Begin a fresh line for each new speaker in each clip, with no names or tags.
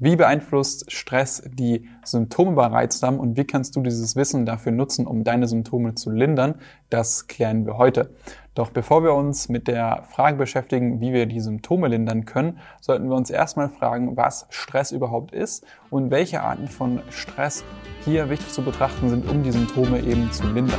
Wie beeinflusst Stress die Symptome bei Reizdarm und wie kannst du dieses Wissen dafür nutzen, um deine Symptome zu lindern? Das klären wir heute. Doch bevor wir uns mit der Frage beschäftigen, wie wir die Symptome lindern können, sollten wir uns erstmal fragen, was Stress überhaupt ist und welche Arten von Stress hier wichtig zu betrachten sind, um die Symptome eben zu lindern.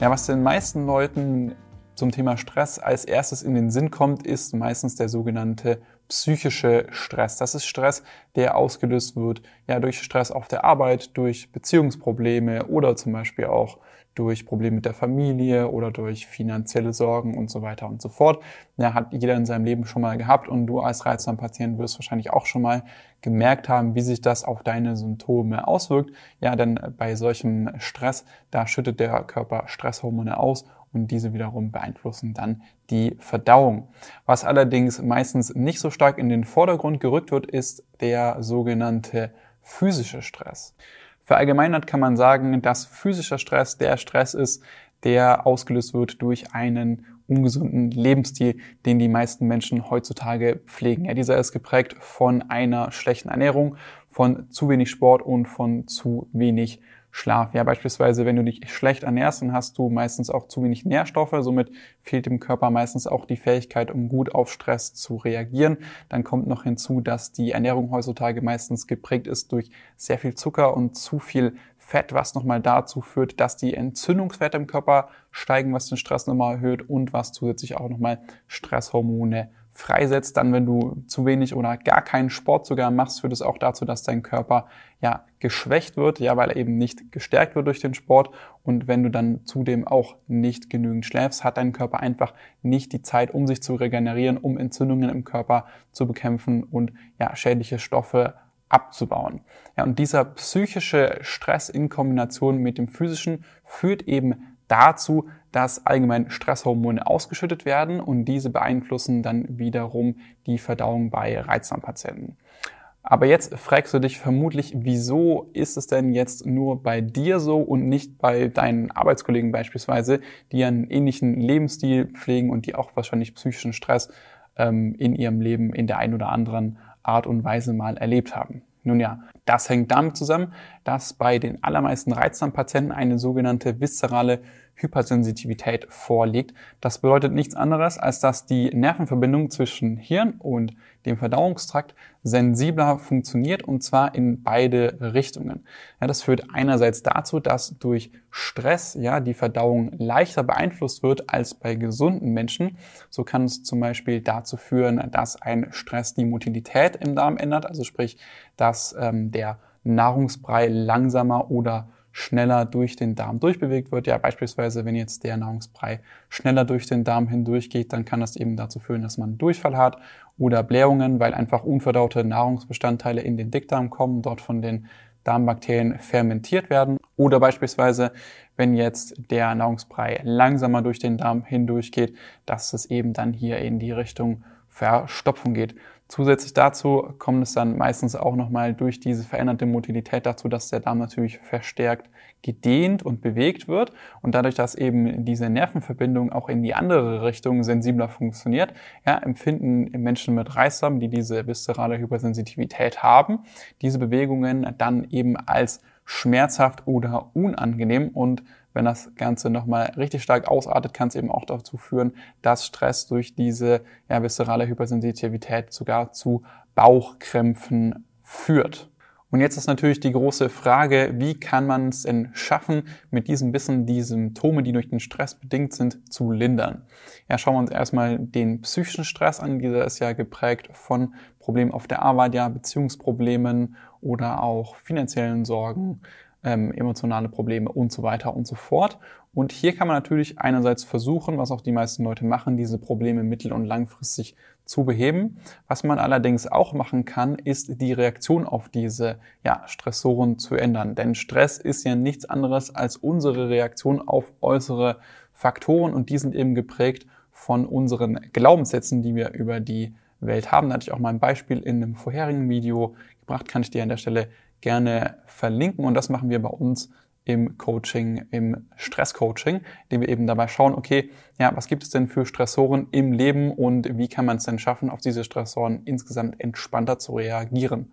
Ja, was den meisten Leuten zum Thema Stress als erstes in den Sinn kommt, ist meistens der sogenannte psychische Stress. Das ist Stress, der ausgelöst wird ja durch Stress auf der Arbeit, durch Beziehungsprobleme oder zum Beispiel auch durch Probleme mit der Familie oder durch finanzielle Sorgen und so weiter und so fort. Ja, hat jeder in seinem Leben schon mal gehabt und du als Reizdarmpatient wirst wahrscheinlich auch schon mal gemerkt haben, wie sich das auf deine Symptome auswirkt. Ja, denn bei solchem Stress, da schüttet der Körper Stresshormone aus und diese wiederum beeinflussen dann die Verdauung. Was allerdings meistens nicht so stark in den Vordergrund gerückt wird, ist der sogenannte physische Stress. Verallgemeinert kann man sagen, dass physischer Stress der Stress ist, der ausgelöst wird durch einen ungesunden Lebensstil, den die meisten Menschen heutzutage pflegen. Ja, dieser ist geprägt von einer schlechten Ernährung, von zu wenig Sport und von zu wenig Schlaf. Ja, beispielsweise, wenn du dich schlecht ernährst, dann hast du meistens auch zu wenig Nährstoffe. Somit fehlt dem Körper meistens auch die Fähigkeit, um gut auf Stress zu reagieren. Dann kommt noch hinzu, dass die Ernährung heutzutage meistens geprägt ist durch sehr viel Zucker und zu viel Fett, was nochmal dazu führt, dass die Entzündungswerte im Körper steigen, was den Stress nochmal erhöht und was zusätzlich auch nochmal Stresshormone freisetzt. Dann, wenn du zu wenig oder gar keinen Sport sogar machst, führt es auch dazu, dass dein Körper ja geschwächt wird, ja, weil er eben nicht gestärkt wird durch den Sport. Und wenn du dann zudem auch nicht genügend schläfst, hat dein Körper einfach nicht die Zeit, um sich zu regenerieren, um Entzündungen im Körper zu bekämpfen und ja, schädliche Stoffe abzubauen. Ja, und dieser psychische Stress in Kombination mit dem physischen führt eben dazu, dass allgemein Stresshormone ausgeschüttet werden und diese beeinflussen dann wiederum die Verdauung bei Reizdarmpatienten. Aber jetzt fragst du dich vermutlich, wieso ist es denn jetzt nur bei dir so und nicht bei deinen Arbeitskollegen beispielsweise, die einen ähnlichen Lebensstil pflegen und die auch wahrscheinlich psychischen Stress ähm, in ihrem Leben in der einen oder anderen Art und Weise mal erlebt haben. Nun ja, das hängt damit zusammen, dass bei den allermeisten Reizdarmpatienten eine sogenannte viszerale Hypersensitivität vorliegt. Das bedeutet nichts anderes, als dass die Nervenverbindung zwischen Hirn und dem Verdauungstrakt sensibler funktioniert und zwar in beide Richtungen. Ja, das führt einerseits dazu, dass durch Stress ja die Verdauung leichter beeinflusst wird als bei gesunden Menschen. So kann es zum Beispiel dazu führen, dass ein Stress die Motilität im Darm ändert, also sprich, dass ähm, der Nahrungsbrei langsamer oder schneller durch den Darm durchbewegt wird. Ja, beispielsweise, wenn jetzt der Nahrungsbrei schneller durch den Darm hindurchgeht, dann kann das eben dazu führen, dass man Durchfall hat oder Blähungen, weil einfach unverdaute Nahrungsbestandteile in den Dickdarm kommen, dort von den Darmbakterien fermentiert werden. Oder beispielsweise, wenn jetzt der Nahrungsbrei langsamer durch den Darm hindurchgeht, dass es eben dann hier in die Richtung Verstopfung geht. Zusätzlich dazu kommt es dann meistens auch nochmal durch diese veränderte Motilität dazu, dass der Darm natürlich verstärkt gedehnt und bewegt wird. Und dadurch, dass eben diese Nervenverbindung auch in die andere Richtung sensibler funktioniert, ja, empfinden Menschen mit Reizdarm, die diese viszerale Hypersensitivität haben, diese Bewegungen dann eben als schmerzhaft oder unangenehm und wenn das Ganze nochmal richtig stark ausartet, kann es eben auch dazu führen, dass Stress durch diese ja, viszerale Hypersensitivität sogar zu Bauchkrämpfen führt. Und jetzt ist natürlich die große Frage, wie kann man es denn schaffen, mit diesem Wissen die Symptome, die durch den Stress bedingt sind, zu lindern? Ja, schauen wir uns erstmal den psychischen Stress an. Dieser ist ja geprägt von Problemen auf der Arbeit, ja, Beziehungsproblemen oder auch finanziellen Sorgen, ähm, emotionale Probleme und so weiter und so fort. Und hier kann man natürlich einerseits versuchen, was auch die meisten Leute machen, diese Probleme mittel- und langfristig zu beheben. Was man allerdings auch machen kann, ist die Reaktion auf diese ja, Stressoren zu ändern. Denn Stress ist ja nichts anderes als unsere Reaktion auf äußere Faktoren und die sind eben geprägt von unseren Glaubenssätzen, die wir über die Welt haben. Da hatte ich auch mal ein Beispiel in einem vorherigen Video gebracht, kann ich dir an der Stelle gerne verlinken. Und das machen wir bei uns im Coaching, im Stresscoaching, indem wir eben dabei schauen, okay, ja, was gibt es denn für Stressoren im Leben und wie kann man es denn schaffen, auf diese Stressoren insgesamt entspannter zu reagieren.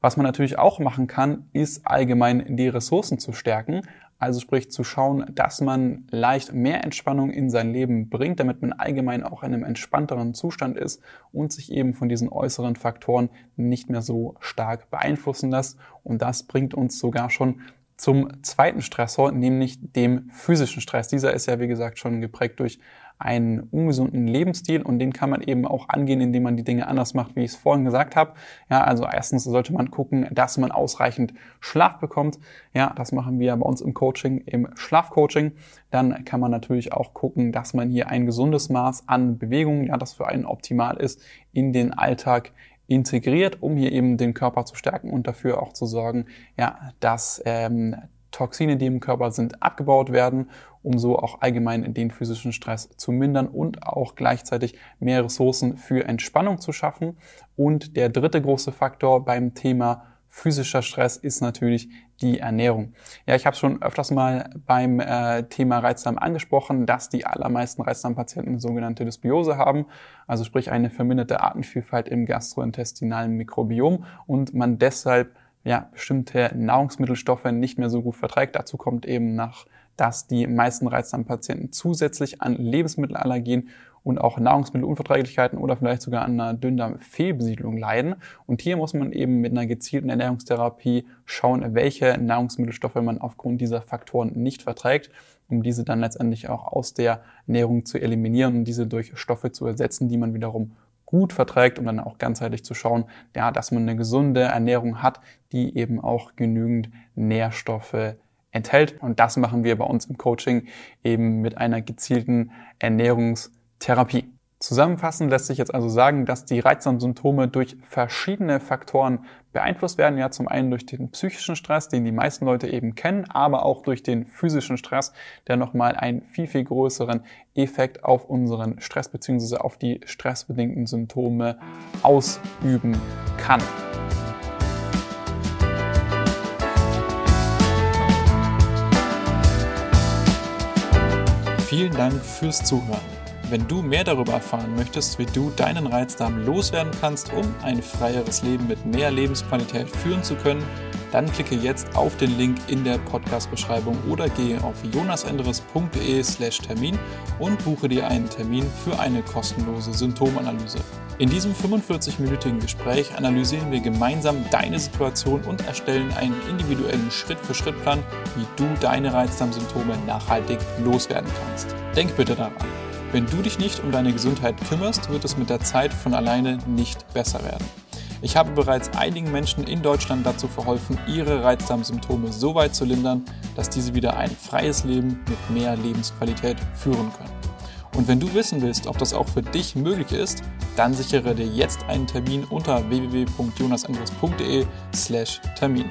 Was man natürlich auch machen kann, ist allgemein die Ressourcen zu stärken. Also sprich zu schauen, dass man leicht mehr Entspannung in sein Leben bringt, damit man allgemein auch in einem entspannteren Zustand ist und sich eben von diesen äußeren Faktoren nicht mehr so stark beeinflussen lässt. Und das bringt uns sogar schon zum zweiten Stressor, nämlich dem physischen Stress. Dieser ist ja, wie gesagt, schon geprägt durch einen ungesunden Lebensstil und den kann man eben auch angehen, indem man die Dinge anders macht, wie ich es vorhin gesagt habe. Ja, also erstens sollte man gucken, dass man ausreichend Schlaf bekommt. Ja, das machen wir bei uns im Coaching, im Schlafcoaching. Dann kann man natürlich auch gucken, dass man hier ein gesundes Maß an Bewegung, ja, das für einen optimal ist, in den Alltag integriert, um hier eben den Körper zu stärken und dafür auch zu sorgen, ja, dass ähm, Toxine, die im Körper sind, abgebaut werden, um so auch allgemein den physischen Stress zu mindern und auch gleichzeitig mehr Ressourcen für Entspannung zu schaffen. Und der dritte große Faktor beim Thema physischer Stress ist natürlich die Ernährung. Ja, ich habe schon öfters mal beim äh, Thema Reizdarm angesprochen, dass die allermeisten Reizdarmpatienten eine sogenannte Dysbiose haben, also sprich eine verminderte Artenvielfalt im gastrointestinalen Mikrobiom und man deshalb ja, bestimmte Nahrungsmittelstoffe nicht mehr so gut verträgt. Dazu kommt eben nach, dass die meisten Reizdarmpatienten zusätzlich an Lebensmittelallergien und auch Nahrungsmittelunverträglichkeiten oder vielleicht sogar an einer Dünndarmfehlbesiedlung leiden. Und hier muss man eben mit einer gezielten Ernährungstherapie schauen, welche Nahrungsmittelstoffe man aufgrund dieser Faktoren nicht verträgt, um diese dann letztendlich auch aus der Ernährung zu eliminieren und diese durch Stoffe zu ersetzen, die man wiederum gut verträgt, um dann auch ganzheitlich zu schauen, ja, dass man eine gesunde Ernährung hat, die eben auch genügend Nährstoffe enthält. Und das machen wir bei uns im Coaching eben mit einer gezielten Ernährungs Therapie. Zusammenfassend lässt sich jetzt also sagen, dass die Reizdarmsymptome durch verschiedene Faktoren beeinflusst werden. Ja, zum einen durch den psychischen Stress, den die meisten Leute eben kennen, aber auch durch den physischen Stress, der nochmal einen viel, viel größeren Effekt auf unseren Stress bzw. auf die stressbedingten Symptome ausüben kann. Vielen Dank fürs Zuhören. Wenn du mehr darüber erfahren möchtest, wie du deinen Reizdarm loswerden kannst, um ein freieres Leben mit mehr Lebensqualität führen zu können, dann klicke jetzt auf den Link in der Podcast-Beschreibung oder gehe auf jonasenderes.de/slash Termin und buche dir einen Termin für eine kostenlose Symptomanalyse. In diesem 45-minütigen Gespräch analysieren wir gemeinsam deine Situation und erstellen einen individuellen Schritt-für-Schritt-Plan, wie du deine Reizdarmsymptome nachhaltig loswerden kannst. Denk bitte daran. Wenn du dich nicht um deine Gesundheit kümmerst, wird es mit der Zeit von alleine nicht besser werden. Ich habe bereits einigen Menschen in Deutschland dazu verholfen, ihre Reizdarmsymptome so weit zu lindern, dass diese wieder ein freies Leben mit mehr Lebensqualität führen können. Und wenn du wissen willst, ob das auch für dich möglich ist, dann sichere dir jetzt einen Termin unter www.jonasandres.de/termin.